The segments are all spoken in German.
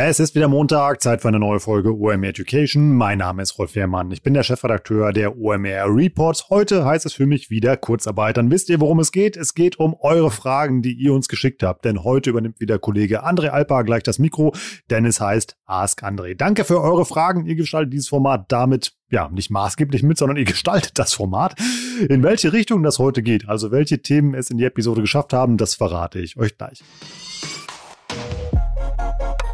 Es ist wieder Montag, Zeit für eine neue Folge OMR Education. Mein Name ist Rolf Wehrmann. Ich bin der Chefredakteur der OMR Reports. Heute heißt es für mich wieder Kurzarbeit. Dann wisst ihr, worum es geht. Es geht um eure Fragen, die ihr uns geschickt habt. Denn heute übernimmt wieder Kollege André Alpa gleich das Mikro, denn es heißt Ask André. Danke für eure Fragen. Ihr gestaltet dieses Format damit ja, nicht maßgeblich mit, sondern ihr gestaltet das Format. In welche Richtung das heute geht, also welche Themen es in die Episode geschafft haben, das verrate ich euch gleich.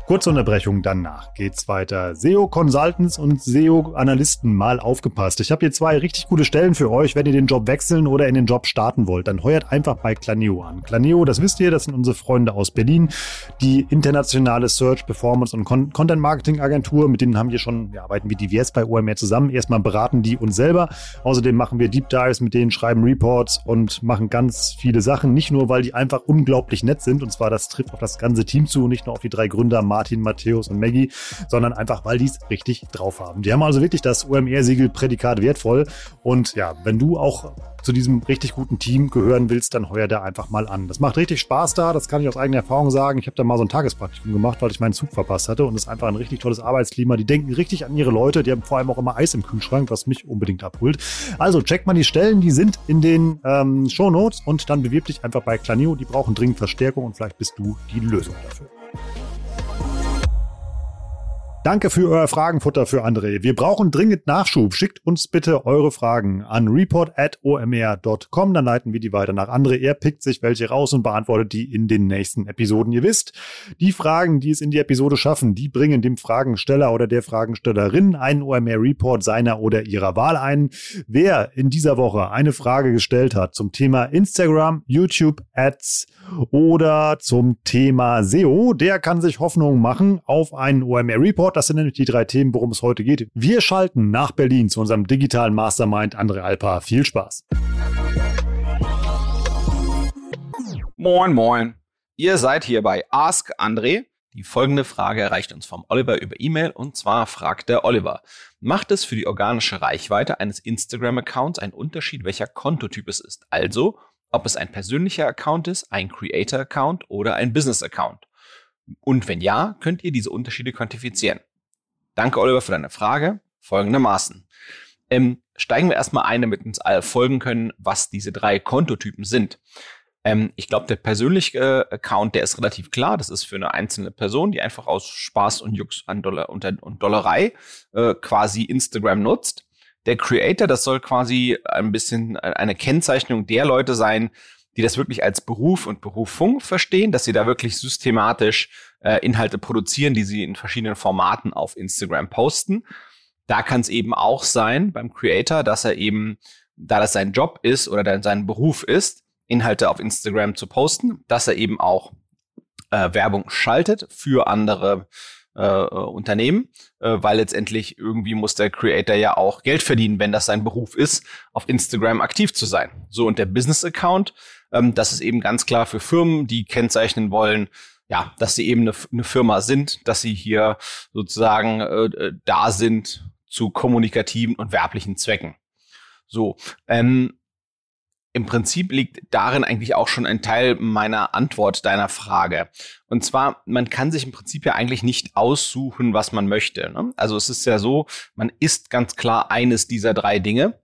Kurze Unterbrechung, danach geht's weiter. SEO Consultants und SEO Analysten mal aufgepasst. Ich habe hier zwei richtig gute Stellen für euch, wenn ihr den Job wechseln oder in den Job starten wollt. Dann heuert einfach bei Claneo an. Claneo, das wisst ihr, das sind unsere Freunde aus Berlin, die internationale Search, Performance und Con Content Marketing Agentur. Mit denen haben wir schon, wir arbeiten wie divers bei OMR zusammen. Erstmal beraten die uns selber. Außerdem machen wir Deep Dives mit denen, schreiben Reports und machen ganz viele Sachen. Nicht nur, weil die einfach unglaublich nett sind. Und zwar, das trifft auf das ganze Team zu, nicht nur auf die drei Gründer Martin, Matthäus und Maggie, sondern einfach, weil die es richtig drauf haben. Die haben also wirklich das OMR-Siegel Prädikat wertvoll. Und ja, wenn du auch zu diesem richtig guten Team gehören willst, dann heuer da einfach mal an. Das macht richtig Spaß da, das kann ich aus eigener Erfahrung sagen. Ich habe da mal so ein Tagespraktikum gemacht, weil ich meinen Zug verpasst hatte und es ist einfach ein richtig tolles Arbeitsklima. Die denken richtig an ihre Leute, die haben vor allem auch immer Eis im Kühlschrank, was mich unbedingt abholt. Also checkt mal die Stellen, die sind in den ähm, Show Notes und dann bewirb dich einfach bei Clanio. Die brauchen dringend Verstärkung und vielleicht bist du die Lösung dafür. Danke für euer Fragenfutter für André. Wir brauchen dringend Nachschub. Schickt uns bitte eure Fragen an report.omr.com. Dann leiten wir die weiter nach André. Er pickt sich welche raus und beantwortet die in den nächsten Episoden. Ihr wisst, die Fragen, die es in die Episode schaffen, die bringen dem Fragensteller oder der Fragenstellerin einen OMR Report seiner oder ihrer Wahl ein. Wer in dieser Woche eine Frage gestellt hat zum Thema Instagram, YouTube Ads oder zum Thema SEO, der kann sich Hoffnung machen auf einen OMR Report das sind nämlich die drei Themen, worum es heute geht. Wir schalten nach Berlin zu unserem digitalen Mastermind André Alpa. Viel Spaß. Moin, moin. Ihr seid hier bei Ask André. Die folgende Frage erreicht uns vom Oliver über E-Mail und zwar fragt der Oliver, macht es für die organische Reichweite eines Instagram-Accounts einen Unterschied, welcher Kontotyp es ist? Also, ob es ein persönlicher Account ist, ein Creator-Account oder ein Business-Account? Und wenn ja, könnt ihr diese Unterschiede quantifizieren? Danke, Oliver, für deine Frage. Folgendermaßen. Ähm, steigen wir erstmal ein, damit uns alle folgen können, was diese drei Kontotypen sind. Ähm, ich glaube, der persönliche äh, Account, der ist relativ klar. Das ist für eine einzelne Person, die einfach aus Spaß und Jux an Dollar und, und Dollerei äh, quasi Instagram nutzt. Der Creator, das soll quasi ein bisschen eine Kennzeichnung der Leute sein, die das wirklich als Beruf und Berufung verstehen, dass sie da wirklich systematisch äh, Inhalte produzieren, die sie in verschiedenen Formaten auf Instagram posten. Da kann es eben auch sein beim Creator, dass er eben, da das sein Job ist oder sein Beruf ist, Inhalte auf Instagram zu posten, dass er eben auch äh, Werbung schaltet für andere äh, Unternehmen, äh, weil letztendlich irgendwie muss der Creator ja auch Geld verdienen, wenn das sein Beruf ist, auf Instagram aktiv zu sein. So und der Business Account, ähm, das ist eben ganz klar für Firmen, die kennzeichnen wollen, ja, dass sie eben eine, eine Firma sind, dass sie hier sozusagen äh, äh da sind zu kommunikativen und werblichen Zwecken. So, ähm, im Prinzip liegt darin eigentlich auch schon ein Teil meiner Antwort deiner Frage. Und zwar, man kann sich im Prinzip ja eigentlich nicht aussuchen, was man möchte. Ne? Also es ist ja so, man ist ganz klar eines dieser drei Dinge.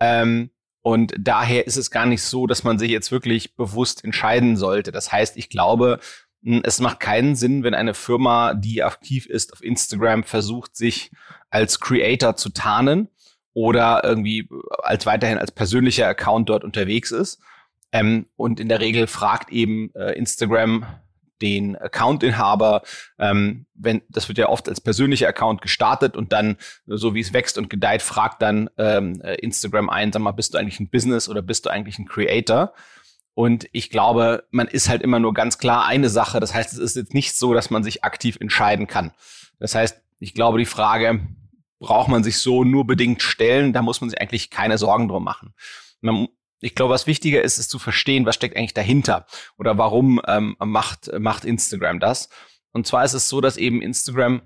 Ähm, und daher ist es gar nicht so, dass man sich jetzt wirklich bewusst entscheiden sollte. Das heißt, ich glaube, hm, es macht keinen Sinn, wenn eine Firma, die aktiv ist auf Instagram, versucht, sich als Creator zu tarnen oder irgendwie als weiterhin als persönlicher Account dort unterwegs ist. Ähm, und in der Regel fragt eben äh, Instagram den Accountinhaber, ähm, wenn das wird ja oft als persönlicher Account gestartet und dann, so wie es wächst und gedeiht, fragt dann ähm, äh, Instagram ein, sag mal, bist du eigentlich ein Business oder bist du eigentlich ein Creator? Und ich glaube, man ist halt immer nur ganz klar eine Sache. Das heißt, es ist jetzt nicht so, dass man sich aktiv entscheiden kann. Das heißt, ich glaube, die Frage, braucht man sich so nur bedingt stellen. Da muss man sich eigentlich keine Sorgen drum machen. Man, ich glaube, was wichtiger ist, ist zu verstehen, was steckt eigentlich dahinter oder warum ähm, macht, macht Instagram das. Und zwar ist es so, dass eben Instagram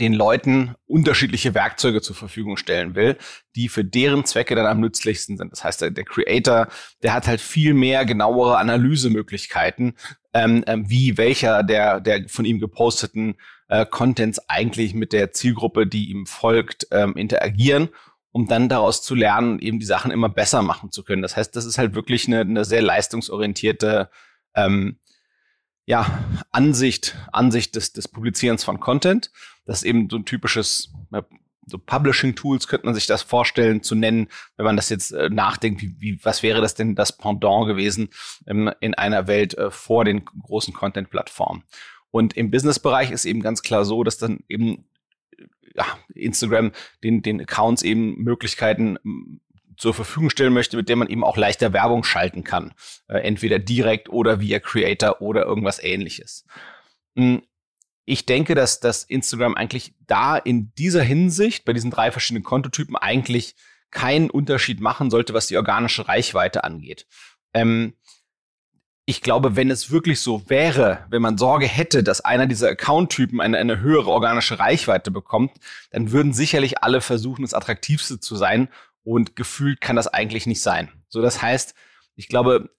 den Leuten unterschiedliche Werkzeuge zur Verfügung stellen will, die für deren Zwecke dann am nützlichsten sind. Das heißt, der, der Creator, der hat halt viel mehr genauere Analysemöglichkeiten, ähm, ähm, wie welcher der, der von ihm geposteten äh, Contents eigentlich mit der Zielgruppe, die ihm folgt, ähm, interagieren, um dann daraus zu lernen, eben die Sachen immer besser machen zu können. Das heißt, das ist halt wirklich eine, eine sehr leistungsorientierte ähm, ja, Ansicht, Ansicht des, des Publizierens von Content. Das ist eben so ein typisches so Publishing-Tools könnte man sich das vorstellen zu nennen, wenn man das jetzt äh, nachdenkt, wie, wie, was wäre das denn das Pendant gewesen ähm, in einer Welt äh, vor den großen Content-Plattformen. Und im Business-Bereich ist eben ganz klar so, dass dann eben ja, Instagram den, den Accounts eben Möglichkeiten zur Verfügung stellen möchte, mit der man eben auch leichter Werbung schalten kann. Äh, entweder direkt oder via Creator oder irgendwas ähnliches. Hm, ich denke, dass, dass Instagram eigentlich da in dieser Hinsicht, bei diesen drei verschiedenen Kontotypen, eigentlich keinen Unterschied machen sollte, was die organische Reichweite angeht. Ähm, ich glaube, wenn es wirklich so wäre, wenn man Sorge hätte, dass einer dieser Account-Typen eine, eine höhere organische Reichweite bekommt, dann würden sicherlich alle versuchen, das Attraktivste zu sein und gefühlt kann das eigentlich nicht sein. So, das heißt, ich glaube,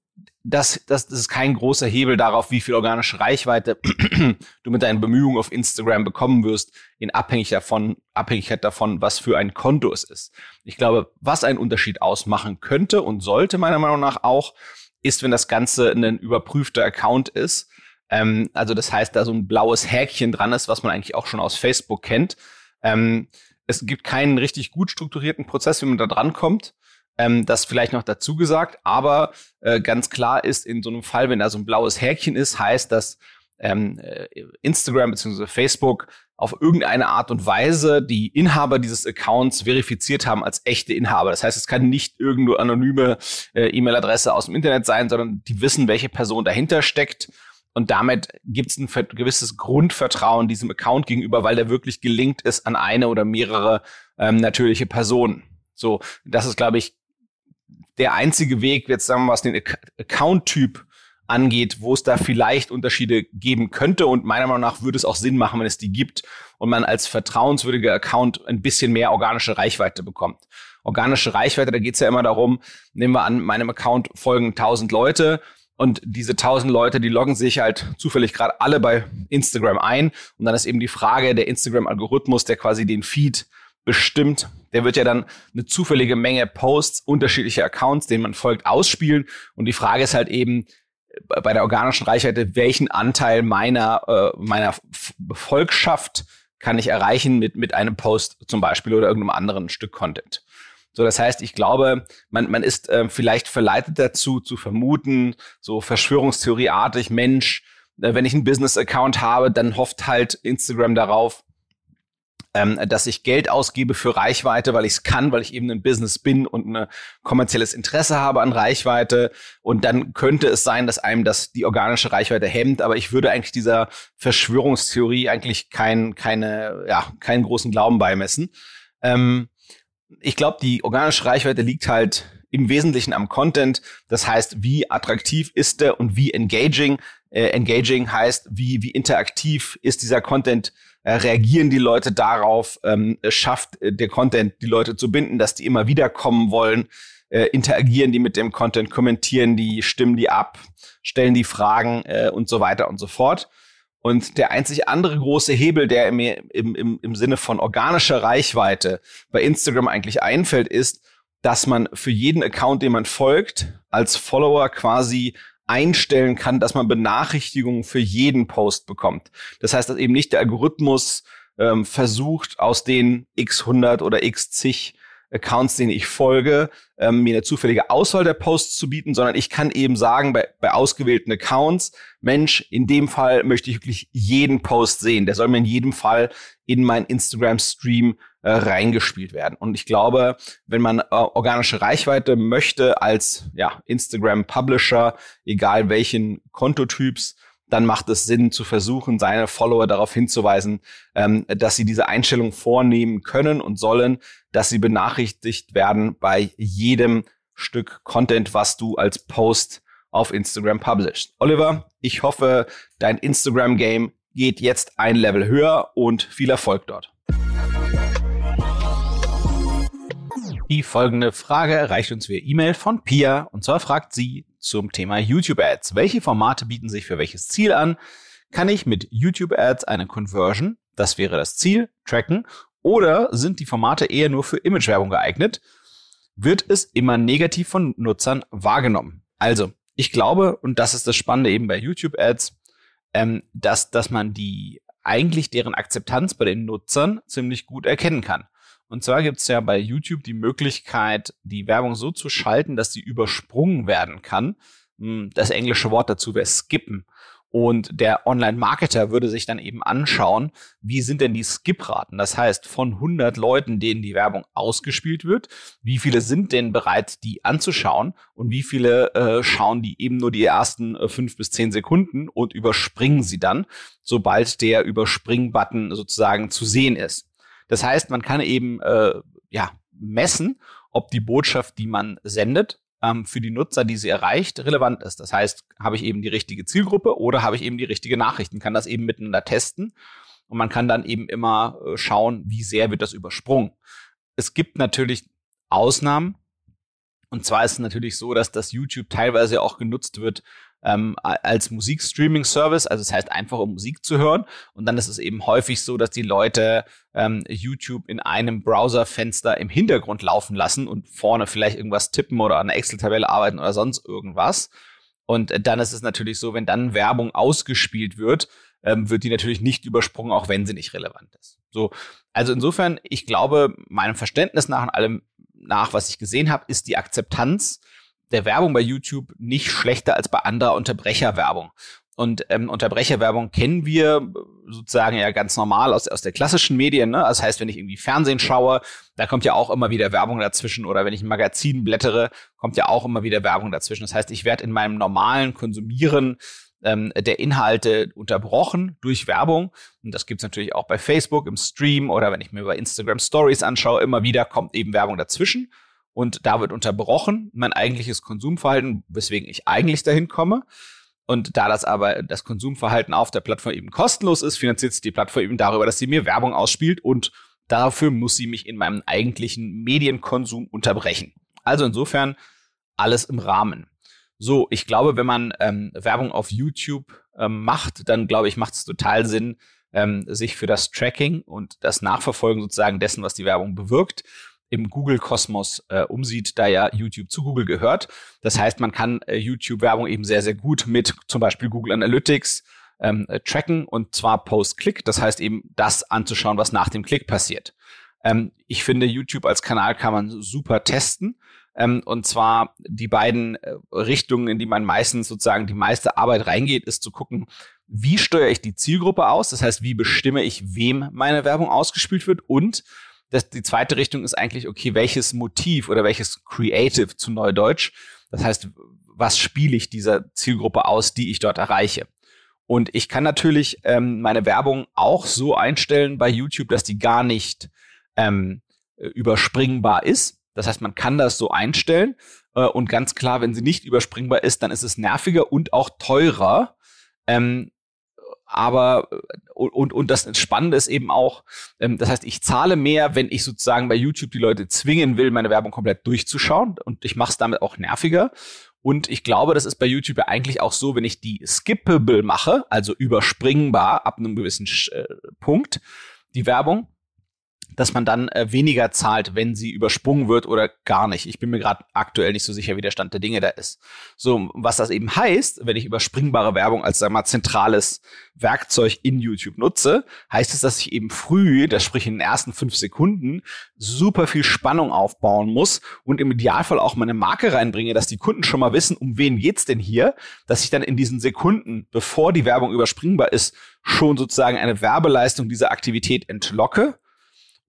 das, das, das ist kein großer Hebel darauf, wie viel organische Reichweite du mit deinen Bemühungen auf Instagram bekommen wirst, in Abhängigkeit davon, Abhängigkeit davon, was für ein Konto es ist. Ich glaube, was einen Unterschied ausmachen könnte und sollte meiner Meinung nach auch, ist, wenn das Ganze ein überprüfter Account ist. Ähm, also das heißt, da so ein blaues Häkchen dran ist, was man eigentlich auch schon aus Facebook kennt. Ähm, es gibt keinen richtig gut strukturierten Prozess, wie man da dran kommt. Ähm, das vielleicht noch dazu gesagt, aber äh, ganz klar ist in so einem Fall, wenn da so ein blaues Häkchen ist, heißt, dass ähm, äh, Instagram bzw. Facebook auf irgendeine Art und Weise die Inhaber dieses Accounts verifiziert haben als echte Inhaber. Das heißt, es kann nicht irgendeine anonyme äh, E-Mail-Adresse aus dem Internet sein, sondern die wissen, welche Person dahinter steckt und damit gibt es ein gewisses Grundvertrauen diesem Account gegenüber, weil der wirklich gelingt ist an eine oder mehrere ähm, natürliche Personen. So, das ist, glaube ich, der einzige Weg, jetzt sagen wir mal, was den Account-Typ angeht, wo es da vielleicht Unterschiede geben könnte. Und meiner Meinung nach würde es auch Sinn machen, wenn es die gibt und man als vertrauenswürdiger Account ein bisschen mehr organische Reichweite bekommt. Organische Reichweite, da geht es ja immer darum, nehmen wir an, meinem Account folgen 1000 Leute und diese tausend Leute, die loggen sich halt zufällig gerade alle bei Instagram ein. Und dann ist eben die Frage, der Instagram-Algorithmus, der quasi den Feed bestimmt, der wird ja dann eine zufällige Menge Posts unterschiedlicher Accounts, denen man folgt, ausspielen. Und die Frage ist halt eben bei der organischen Reichweite, welchen Anteil meiner, äh, meiner Volkschaft kann ich erreichen mit, mit einem Post zum Beispiel oder irgendeinem anderen Stück Content. So, das heißt, ich glaube, man, man ist äh, vielleicht verleitet dazu, zu vermuten, so Verschwörungstheorieartig, Mensch, äh, wenn ich einen Business-Account habe, dann hofft halt Instagram darauf, ähm, dass ich Geld ausgebe für Reichweite, weil ich es kann, weil ich eben ein Business bin und ein kommerzielles Interesse habe an Reichweite. Und dann könnte es sein, dass einem das die organische Reichweite hemmt. Aber ich würde eigentlich dieser Verschwörungstheorie eigentlich kein, keine, ja, keinen großen Glauben beimessen. Ähm, ich glaube, die organische Reichweite liegt halt im Wesentlichen am Content. Das heißt, wie attraktiv ist der und wie engaging. Äh, engaging heißt, wie, wie interaktiv ist dieser Content, äh, reagieren die Leute darauf, ähm, schafft äh, der Content die Leute zu binden, dass die immer wieder kommen wollen, äh, interagieren die mit dem Content, kommentieren die, stimmen die ab, stellen die Fragen äh, und so weiter und so fort. Und der einzig andere große Hebel, der im, im, im Sinne von organischer Reichweite bei Instagram eigentlich einfällt, ist, dass man für jeden Account, den man folgt, als Follower quasi einstellen kann, dass man Benachrichtigungen für jeden Post bekommt. Das heißt, dass eben nicht der Algorithmus ähm, versucht, aus den x 100 oder x zig Accounts, denen ich folge, ähm, mir eine zufällige Auswahl der Posts zu bieten, sondern ich kann eben sagen, bei, bei ausgewählten Accounts, Mensch, in dem Fall möchte ich wirklich jeden Post sehen. Der soll mir in jedem Fall in meinen Instagram-Stream äh, reingespielt werden. Und ich glaube, wenn man äh, organische Reichweite möchte als ja, Instagram-Publisher, egal welchen Kontotyps, dann macht es Sinn zu versuchen, seine Follower darauf hinzuweisen, ähm, dass sie diese Einstellung vornehmen können und sollen, dass sie benachrichtigt werden bei jedem Stück Content, was du als Post auf Instagram publishst. Oliver, ich hoffe, dein Instagram-Game geht jetzt ein Level höher und viel Erfolg dort. Die folgende Frage erreicht uns via E-Mail von Pia und zwar fragt sie zum Thema YouTube Ads. Welche Formate bieten sich für welches Ziel an? Kann ich mit YouTube Ads eine Conversion, das wäre das Ziel, tracken oder sind die Formate eher nur für Imagewerbung geeignet? Wird es immer negativ von Nutzern wahrgenommen? Also, ich glaube, und das ist das Spannende eben bei YouTube Ads, ähm, dass, dass man die eigentlich deren Akzeptanz bei den Nutzern ziemlich gut erkennen kann. Und zwar gibt es ja bei YouTube die Möglichkeit, die Werbung so zu schalten, dass sie übersprungen werden kann. Hm, das englische Wort dazu wäre skippen. Und der Online-Marketer würde sich dann eben anschauen, wie sind denn die Skip-Raten? Das heißt, von 100 Leuten, denen die Werbung ausgespielt wird, wie viele sind denn bereit, die anzuschauen und wie viele äh, schauen die eben nur die ersten äh, fünf bis zehn Sekunden und überspringen sie dann, sobald der Überspring-Button sozusagen zu sehen ist. Das heißt, man kann eben äh, ja messen, ob die Botschaft, die man sendet, ähm, für die Nutzer, die sie erreicht, relevant ist. Das heißt, habe ich eben die richtige Zielgruppe oder habe ich eben die richtige Nachrichten, kann das eben miteinander testen und man kann dann eben immer äh, schauen, wie sehr wird das übersprungen. Es gibt natürlich Ausnahmen. Und zwar ist es natürlich so, dass das YouTube teilweise auch genutzt wird, ähm, als Musikstreaming-Service, also das heißt einfach um Musik zu hören. Und dann ist es eben häufig so, dass die Leute ähm, YouTube in einem Browserfenster im Hintergrund laufen lassen und vorne vielleicht irgendwas tippen oder an einer Excel-Tabelle arbeiten oder sonst irgendwas. Und dann ist es natürlich so, wenn dann Werbung ausgespielt wird, ähm, wird die natürlich nicht übersprungen, auch wenn sie nicht relevant ist. So, also insofern, ich glaube, meinem Verständnis nach und allem nach, was ich gesehen habe, ist die Akzeptanz der Werbung bei YouTube nicht schlechter als bei anderer Unterbrecherwerbung. Und ähm, Unterbrecherwerbung kennen wir sozusagen ja ganz normal aus, aus der klassischen Medien. Ne? Das heißt, wenn ich irgendwie Fernsehen schaue, da kommt ja auch immer wieder Werbung dazwischen. Oder wenn ich ein Magazin blättere, kommt ja auch immer wieder Werbung dazwischen. Das heißt, ich werde in meinem normalen Konsumieren ähm, der Inhalte unterbrochen durch Werbung. Und das gibt's natürlich auch bei Facebook im Stream oder wenn ich mir bei Instagram Stories anschaue, immer wieder kommt eben Werbung dazwischen und da wird unterbrochen mein eigentliches Konsumverhalten, weswegen ich eigentlich dahin komme. Und da das aber das Konsumverhalten auf der Plattform eben kostenlos ist, finanziert sich die Plattform eben darüber, dass sie mir Werbung ausspielt und dafür muss sie mich in meinem eigentlichen Medienkonsum unterbrechen. Also insofern alles im Rahmen. So, ich glaube, wenn man ähm, Werbung auf YouTube ähm, macht, dann glaube ich, macht es total Sinn, ähm, sich für das Tracking und das Nachverfolgen sozusagen dessen, was die Werbung bewirkt, im Google-Kosmos äh, umsieht, da ja YouTube zu Google gehört. Das heißt, man kann äh, YouTube-Werbung eben sehr, sehr gut mit zum Beispiel Google Analytics ähm, äh, tracken und zwar post-Click. Das heißt eben, das anzuschauen, was nach dem Klick passiert. Ähm, ich finde, YouTube als Kanal kann man super testen. Ähm, und zwar die beiden äh, Richtungen, in die man meistens sozusagen die meiste Arbeit reingeht, ist zu gucken, wie steuere ich die Zielgruppe aus? Das heißt, wie bestimme ich, wem meine Werbung ausgespielt wird und das, die zweite Richtung ist eigentlich, okay, welches Motiv oder welches Creative zu Neudeutsch, das heißt, was spiele ich dieser Zielgruppe aus, die ich dort erreiche. Und ich kann natürlich ähm, meine Werbung auch so einstellen bei YouTube, dass die gar nicht ähm, überspringbar ist. Das heißt, man kann das so einstellen. Äh, und ganz klar, wenn sie nicht überspringbar ist, dann ist es nerviger und auch teurer, ähm, aber äh, und, und das Spannende ist eben auch, ähm, das heißt, ich zahle mehr, wenn ich sozusagen bei YouTube die Leute zwingen will, meine Werbung komplett durchzuschauen und ich mache es damit auch nerviger. Und ich glaube, das ist bei YouTube ja eigentlich auch so, wenn ich die skippable mache, also überspringbar ab einem gewissen äh, Punkt, die Werbung, dass man dann äh, weniger zahlt, wenn sie übersprungen wird oder gar nicht. Ich bin mir gerade aktuell nicht so sicher, wie der Stand der Dinge da ist. So, was das eben heißt, wenn ich überspringbare Werbung als sag mal zentrales Werkzeug in YouTube nutze, heißt es, dass ich eben früh, das sprich in den ersten fünf Sekunden, super viel Spannung aufbauen muss und im Idealfall auch meine Marke reinbringe, dass die Kunden schon mal wissen, um wen geht's denn hier, dass ich dann in diesen Sekunden, bevor die Werbung überspringbar ist, schon sozusagen eine Werbeleistung dieser Aktivität entlocke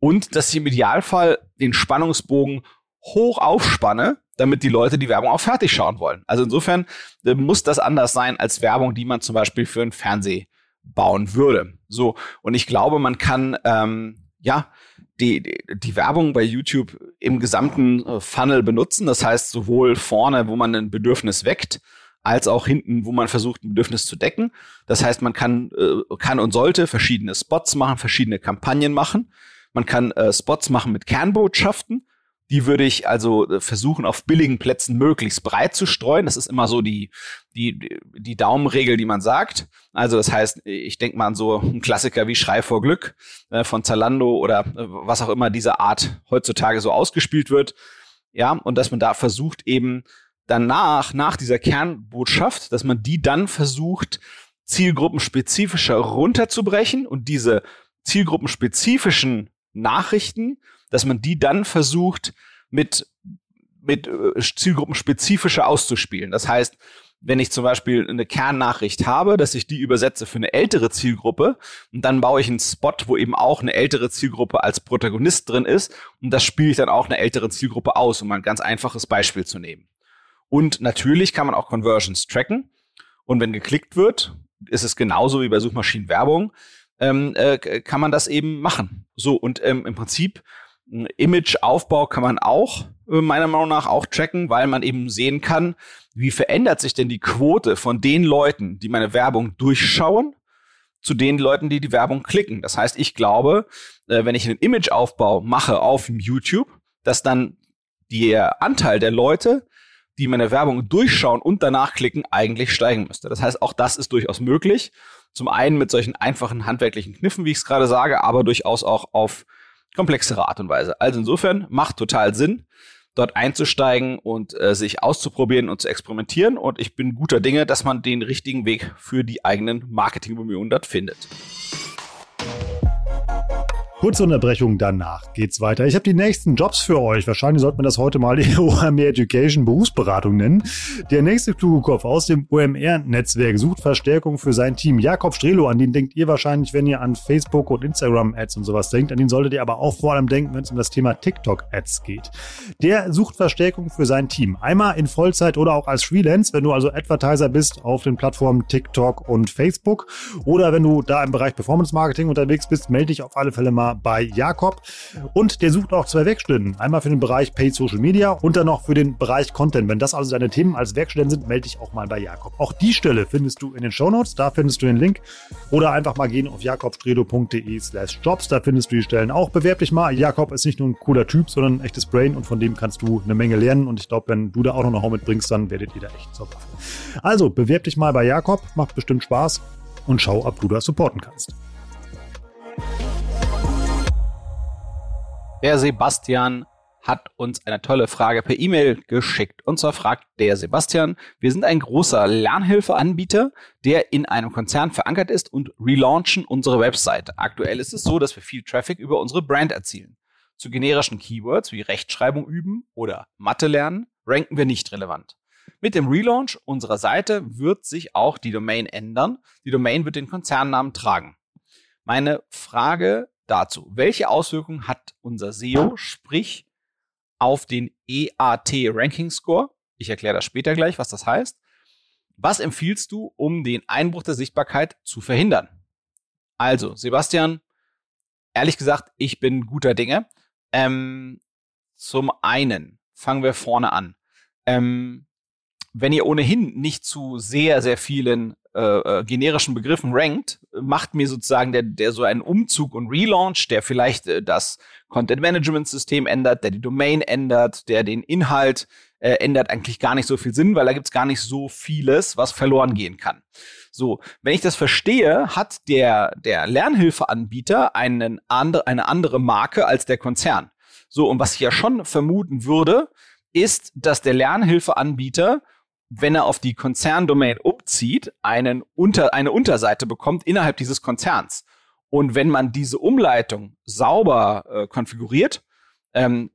und dass ich im Idealfall den Spannungsbogen hoch aufspanne, damit die Leute die Werbung auch fertig schauen wollen. Also insofern äh, muss das anders sein als Werbung, die man zum Beispiel für einen Fernseh bauen würde. So, und ich glaube, man kann ähm, ja die, die, die Werbung bei YouTube im gesamten äh, Funnel benutzen. Das heißt, sowohl vorne, wo man ein Bedürfnis weckt, als auch hinten, wo man versucht, ein Bedürfnis zu decken. Das heißt, man kann, äh, kann und sollte verschiedene Spots machen, verschiedene Kampagnen machen. Man kann äh, Spots machen mit Kernbotschaften. Die würde ich also äh, versuchen, auf billigen Plätzen möglichst breit zu streuen. Das ist immer so die, die, die Daumenregel, die man sagt. Also das heißt, ich denke mal an so einen Klassiker wie Schrei vor Glück äh, von Zalando oder äh, was auch immer dieser Art heutzutage so ausgespielt wird. Ja, und dass man da versucht eben danach, nach dieser Kernbotschaft, dass man die dann versucht, zielgruppenspezifischer runterzubrechen und diese zielgruppenspezifischen Nachrichten, dass man die dann versucht mit, mit äh, zielgruppenspezifischer auszuspielen. Das heißt, wenn ich zum Beispiel eine Kernnachricht habe, dass ich die übersetze für eine ältere Zielgruppe und dann baue ich einen Spot, wo eben auch eine ältere Zielgruppe als Protagonist drin ist und das spiele ich dann auch eine ältere Zielgruppe aus, um ein ganz einfaches Beispiel zu nehmen. Und natürlich kann man auch Conversions tracken und wenn geklickt wird, ist es genauso wie bei Suchmaschinenwerbung, ähm, äh, kann man das eben machen. So und ähm, im Prinzip Imageaufbau kann man auch äh, meiner Meinung nach auch tracken, weil man eben sehen kann, wie verändert sich denn die Quote von den Leuten, die meine Werbung durchschauen, zu den Leuten, die die Werbung klicken. Das heißt, ich glaube, äh, wenn ich einen Imageaufbau mache auf YouTube, dass dann der Anteil der Leute, die meine Werbung durchschauen und danach klicken, eigentlich steigen müsste. Das heißt, auch das ist durchaus möglich. Zum einen mit solchen einfachen handwerklichen Kniffen, wie ich es gerade sage, aber durchaus auch auf komplexere Art und Weise. Also insofern macht total Sinn, dort einzusteigen und äh, sich auszuprobieren und zu experimentieren. Und ich bin guter Dinge, dass man den richtigen Weg für die eigenen Marketingbemühungen dort findet. Kurze Unterbrechung, danach geht's weiter. Ich habe die nächsten Jobs für euch. Wahrscheinlich sollte man das heute mal die OMR Education Berufsberatung nennen. Der nächste kluge Kopf aus dem OMR-Netzwerk sucht Verstärkung für sein Team. Jakob Strelo, an den denkt ihr wahrscheinlich, wenn ihr an Facebook und Instagram-Ads und sowas denkt. An den solltet ihr aber auch vor allem denken, wenn es um das Thema TikTok-Ads geht. Der sucht Verstärkung für sein Team. Einmal in Vollzeit oder auch als Freelance, wenn du also Advertiser bist auf den Plattformen TikTok und Facebook. Oder wenn du da im Bereich Performance Marketing unterwegs bist, melde dich auf alle Fälle mal bei Jakob. Und der sucht auch zwei Werkstudenten. Einmal für den Bereich Paid Social Media und dann noch für den Bereich Content. Wenn das also deine Themen als Werkstudent sind, melde dich auch mal bei Jakob. Auch die Stelle findest du in den Show Notes. Da findest du den Link. Oder einfach mal gehen auf jakobstredo.de slash jobs. Da findest du die Stellen auch. Bewerb dich mal. Jakob ist nicht nur ein cooler Typ, sondern ein echtes Brain und von dem kannst du eine Menge lernen. Und ich glaube, wenn du da auch noch Know-how mitbringst, dann werdet ihr da echt zur Waffe. Also, bewerb dich mal bei Jakob. Macht bestimmt Spaß und schau, ob du das supporten kannst. Der Sebastian hat uns eine tolle Frage per E-Mail geschickt. Und zwar fragt der Sebastian, wir sind ein großer Lernhilfeanbieter, der in einem Konzern verankert ist und relaunchen unsere Website. Aktuell ist es so, dass wir viel Traffic über unsere Brand erzielen. Zu generischen Keywords wie Rechtschreibung üben oder Mathe lernen ranken wir nicht relevant. Mit dem Relaunch unserer Seite wird sich auch die Domain ändern. Die Domain wird den Konzernnamen tragen. Meine Frage dazu. Welche Auswirkungen hat unser SEO, sprich auf den EAT Ranking Score? Ich erkläre das später gleich, was das heißt. Was empfiehlst du, um den Einbruch der Sichtbarkeit zu verhindern? Also, Sebastian, ehrlich gesagt, ich bin guter Dinge. Ähm, zum einen fangen wir vorne an. Ähm, wenn ihr ohnehin nicht zu sehr, sehr vielen äh, äh, generischen Begriffen rankt, macht mir sozusagen der, der so einen Umzug und Relaunch, der vielleicht äh, das Content Management System ändert, der die Domain ändert, der den Inhalt äh, ändert, eigentlich gar nicht so viel Sinn, weil da gibt's gar nicht so vieles, was verloren gehen kann. So, wenn ich das verstehe, hat der, der Lernhilfeanbieter einen andre, eine andere Marke als der Konzern. So, und was ich ja schon vermuten würde, ist, dass der Lernhilfeanbieter wenn er auf die Konzerndomain umzieht, einen unter, eine Unterseite bekommt innerhalb dieses Konzerns. Und wenn man diese Umleitung sauber äh, konfiguriert, ähm,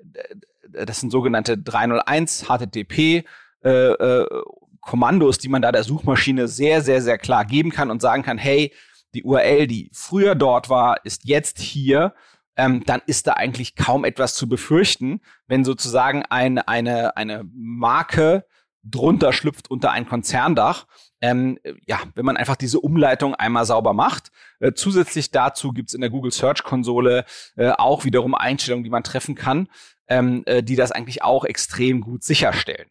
das sind sogenannte 301 HTTP äh, äh, Kommandos, die man da der Suchmaschine sehr, sehr, sehr klar geben kann und sagen kann, hey, die URL, die früher dort war, ist jetzt hier, ähm, dann ist da eigentlich kaum etwas zu befürchten, wenn sozusagen eine, eine, eine Marke drunter schlüpft unter ein Konzerndach. Ähm, ja, wenn man einfach diese Umleitung einmal sauber macht. Äh, zusätzlich dazu gibt's in der Google Search Konsole äh, auch wiederum Einstellungen, die man treffen kann, ähm, äh, die das eigentlich auch extrem gut sicherstellen.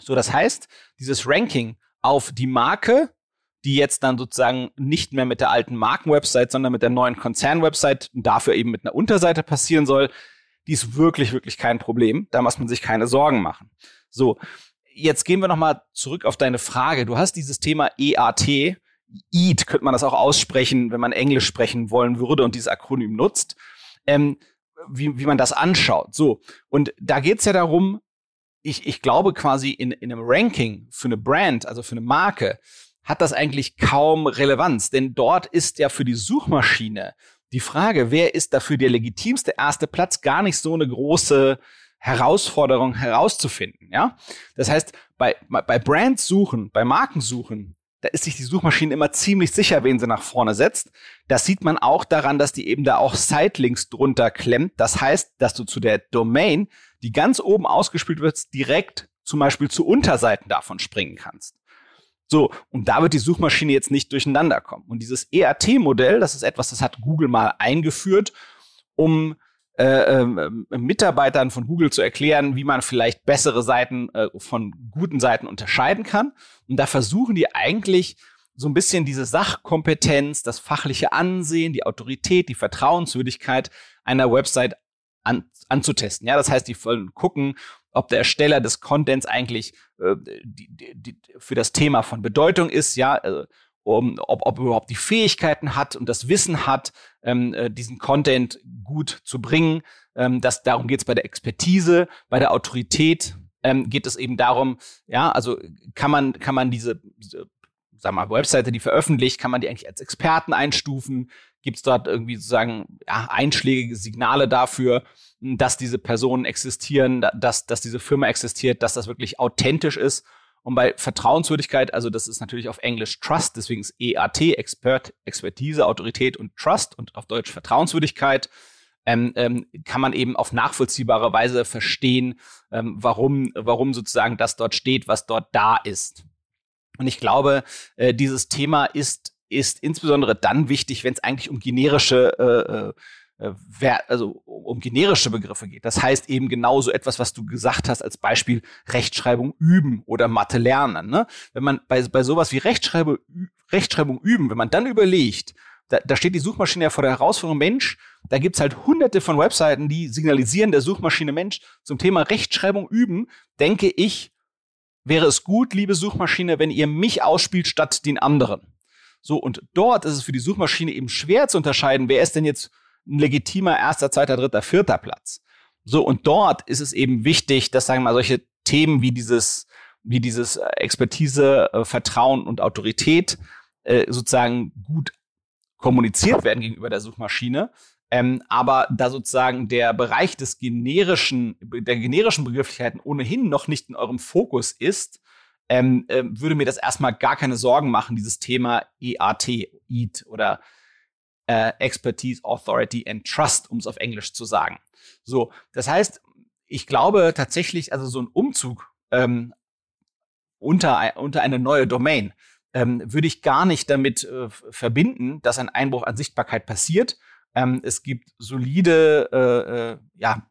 So, das heißt, dieses Ranking auf die Marke, die jetzt dann sozusagen nicht mehr mit der alten Markenwebsite, sondern mit der neuen Konzernwebsite und dafür eben mit einer Unterseite passieren soll, die ist wirklich, wirklich kein Problem. Da muss man sich keine Sorgen machen. So, jetzt gehen wir nochmal zurück auf deine Frage. Du hast dieses Thema EAT, EAT könnte man das auch aussprechen, wenn man Englisch sprechen wollen würde und dieses Akronym nutzt, ähm, wie, wie man das anschaut. So, und da geht's ja darum, ich, ich glaube quasi in, in einem Ranking für eine Brand, also für eine Marke, hat das eigentlich kaum Relevanz, denn dort ist ja für die Suchmaschine die Frage, wer ist dafür der legitimste erste Platz, gar nicht so eine große Herausforderung herauszufinden, ja? Das heißt, bei, bei Brands suchen, bei Marken suchen, da ist sich die Suchmaschine immer ziemlich sicher, wen sie nach vorne setzt. Das sieht man auch daran, dass die eben da auch Sitelinks drunter klemmt. Das heißt, dass du zu der Domain, die ganz oben ausgespielt wird, direkt zum Beispiel zu Unterseiten davon springen kannst. So, und da wird die Suchmaschine jetzt nicht durcheinander kommen. Und dieses EAT-Modell, das ist etwas, das hat Google mal eingeführt, um äh, äh, Mitarbeitern von Google zu erklären, wie man vielleicht bessere Seiten äh, von guten Seiten unterscheiden kann. Und da versuchen die eigentlich so ein bisschen diese Sachkompetenz, das fachliche Ansehen, die Autorität, die Vertrauenswürdigkeit einer Website an, anzutesten. Ja, das heißt, die wollen gucken, ob der Ersteller des Contents eigentlich äh, die, die, die, für das Thema von Bedeutung ist, ja, äh, um, ob, ob er überhaupt die Fähigkeiten hat und das Wissen hat, ähm, äh, diesen Content gut zu bringen. Ähm, das, darum geht es bei der Expertise, bei der Autorität ähm, geht es eben darum, ja, also kann man, kann man diese, diese sag mal, Webseite, die veröffentlicht, kann man die eigentlich als Experten einstufen? Gibt es dort irgendwie sozusagen ja, einschlägige Signale dafür, dass diese Personen existieren, dass, dass diese Firma existiert, dass das wirklich authentisch ist? Und bei Vertrauenswürdigkeit, also das ist natürlich auf Englisch Trust, deswegen ist EAT, Expert, Expertise, Autorität und Trust und auf Deutsch Vertrauenswürdigkeit, ähm, ähm, kann man eben auf nachvollziehbare Weise verstehen, ähm, warum, warum sozusagen das dort steht, was dort da ist. Und ich glaube, äh, dieses Thema ist, ist insbesondere dann wichtig, wenn es eigentlich um generische äh, äh, also um generische Begriffe geht. Das heißt eben genauso etwas, was du gesagt hast als Beispiel Rechtschreibung üben oder Mathe lernen. Ne? Wenn man bei, bei sowas wie Rechtschreibung, Rechtschreibung üben, wenn man dann überlegt, da, da steht die Suchmaschine ja vor der Herausforderung Mensch, da gibt's halt hunderte von Webseiten, die signalisieren der Suchmaschine Mensch zum Thema Rechtschreibung üben, denke ich, wäre es gut, liebe Suchmaschine, wenn ihr mich ausspielt statt den anderen. So, und dort ist es für die Suchmaschine eben schwer zu unterscheiden, wer ist denn jetzt ein legitimer erster, zweiter, dritter, vierter Platz. So, und dort ist es eben wichtig, dass, sagen wir mal, solche Themen wie dieses, wie dieses äh, Expertise, äh, Vertrauen und Autorität äh, sozusagen gut kommuniziert werden gegenüber der Suchmaschine, ähm, aber da sozusagen der Bereich des generischen, der generischen Begrifflichkeiten ohnehin noch nicht in eurem Fokus ist, ähm, äh, würde mir das erstmal gar keine Sorgen machen, dieses Thema EAT, EAT oder äh, Expertise, Authority and Trust, um es auf Englisch zu sagen. So, das heißt, ich glaube tatsächlich, also so ein Umzug ähm, unter, unter eine neue Domain ähm, würde ich gar nicht damit äh, verbinden, dass ein Einbruch an Sichtbarkeit passiert, ähm, es gibt solide äh, äh, ja,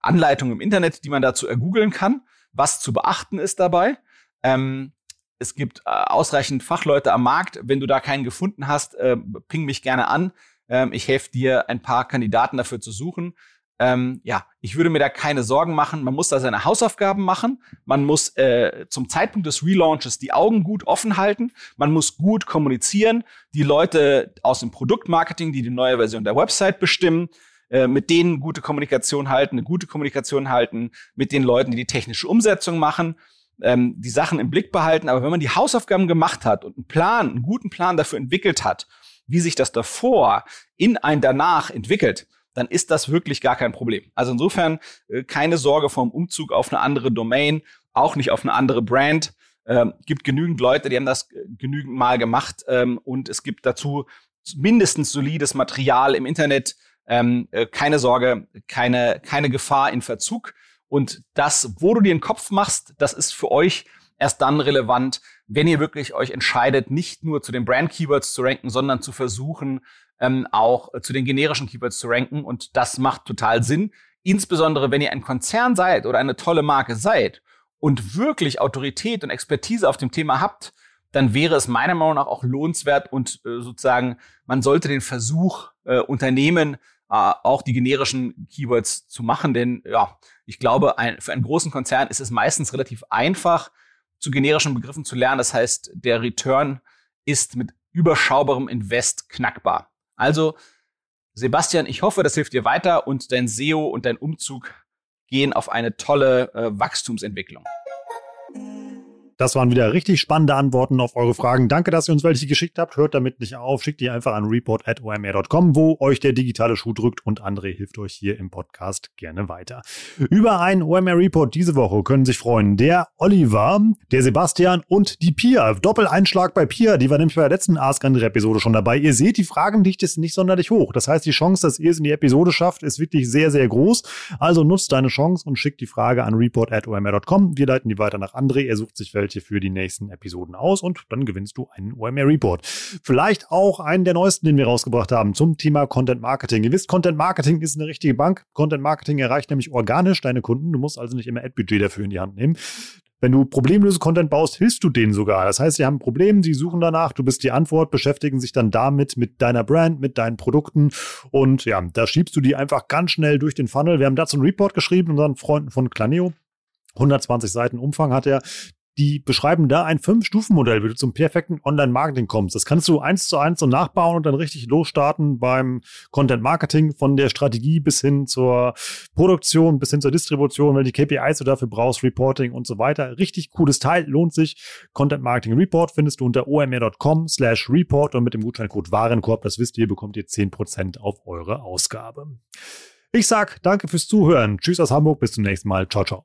Anleitungen im Internet, die man dazu ergoogeln kann, was zu beachten ist dabei. Ähm, es gibt äh, ausreichend Fachleute am Markt. Wenn du da keinen gefunden hast, äh, ping mich gerne an. Ähm, ich helfe dir, ein paar Kandidaten dafür zu suchen. Ähm, ja, ich würde mir da keine Sorgen machen. Man muss da seine Hausaufgaben machen. Man muss äh, zum Zeitpunkt des Relaunches die Augen gut offen halten. Man muss gut kommunizieren. Die Leute aus dem Produktmarketing, die die neue Version der Website bestimmen, äh, mit denen gute Kommunikation halten, eine gute Kommunikation halten mit den Leuten, die die technische Umsetzung machen, ähm, die Sachen im Blick behalten. Aber wenn man die Hausaufgaben gemacht hat und einen Plan, einen guten Plan dafür entwickelt hat, wie sich das davor in ein danach entwickelt, dann ist das wirklich gar kein Problem. Also insofern äh, keine Sorge vom Umzug auf eine andere Domain, auch nicht auf eine andere Brand. Ähm, gibt genügend Leute, die haben das äh, genügend mal gemacht ähm, und es gibt dazu mindestens solides Material im Internet. Ähm, äh, keine Sorge, keine, keine Gefahr in Verzug. Und das, wo du dir den Kopf machst, das ist für euch erst dann relevant, wenn ihr wirklich euch entscheidet, nicht nur zu den Brand-Keywords zu ranken, sondern zu versuchen, ähm, auch zu den generischen Keywords zu ranken. Und das macht total Sinn. Insbesondere, wenn ihr ein Konzern seid oder eine tolle Marke seid und wirklich Autorität und Expertise auf dem Thema habt, dann wäre es meiner Meinung nach auch lohnenswert und äh, sozusagen man sollte den Versuch äh, unternehmen, äh, auch die generischen Keywords zu machen, denn ja, ich glaube, ein, für einen großen Konzern ist es meistens relativ einfach, zu generischen Begriffen zu lernen. Das heißt, der Return ist mit überschaubarem Invest knackbar. Also, Sebastian, ich hoffe, das hilft dir weiter und dein SEO und dein Umzug gehen auf eine tolle äh, Wachstumsentwicklung. Das waren wieder richtig spannende Antworten auf eure Fragen. Danke, dass ihr uns welche geschickt habt. Hört damit nicht auf. Schickt die einfach an report.omr.com, wo euch der digitale Schuh drückt und André hilft euch hier im Podcast gerne weiter. Über einen OMR Report diese Woche können sich freuen der Oliver, der Sebastian und die Pia. Doppeleinschlag bei Pia. Die war nämlich bei der letzten Ask André Episode schon dabei. Ihr seht, die Fragendichte ist nicht sonderlich hoch. Das heißt, die Chance, dass ihr es in die Episode schafft, ist wirklich sehr, sehr groß. Also nutzt deine Chance und schickt die Frage an report.omr.com. Wir leiten die weiter nach André. Er sucht sich welche welche für die nächsten Episoden aus und dann gewinnst du einen OMR Report. Vielleicht auch einen der neuesten, den wir rausgebracht haben zum Thema Content Marketing. Ihr wisst, Content Marketing ist eine richtige Bank. Content Marketing erreicht nämlich organisch deine Kunden. Du musst also nicht immer Ad-Budget dafür in die Hand nehmen. Wenn du problemlöse Content baust, hilfst du denen sogar. Das heißt, sie haben ein Problem, sie suchen danach, du bist die Antwort, beschäftigen sich dann damit, mit deiner Brand, mit deinen Produkten und ja, da schiebst du die einfach ganz schnell durch den Funnel. Wir haben dazu einen Report geschrieben, unseren Freunden von Claneo. 120 Seiten Umfang hat er die beschreiben da ein Fünf-Stufen-Modell, wie du zum perfekten Online-Marketing kommst. Das kannst du eins zu eins so nachbauen und dann richtig losstarten beim Content-Marketing von der Strategie bis hin zur Produktion, bis hin zur Distribution, weil die KPIs du dafür brauchst, Reporting und so weiter. Richtig cooles Teil, lohnt sich. Content-Marketing Report findest du unter omr.com slash report und mit dem Gutscheincode Warenkorb, das wisst ihr, bekommt ihr 10% auf eure Ausgabe. Ich sag danke fürs Zuhören. Tschüss aus Hamburg, bis zum nächsten Mal. Ciao, ciao.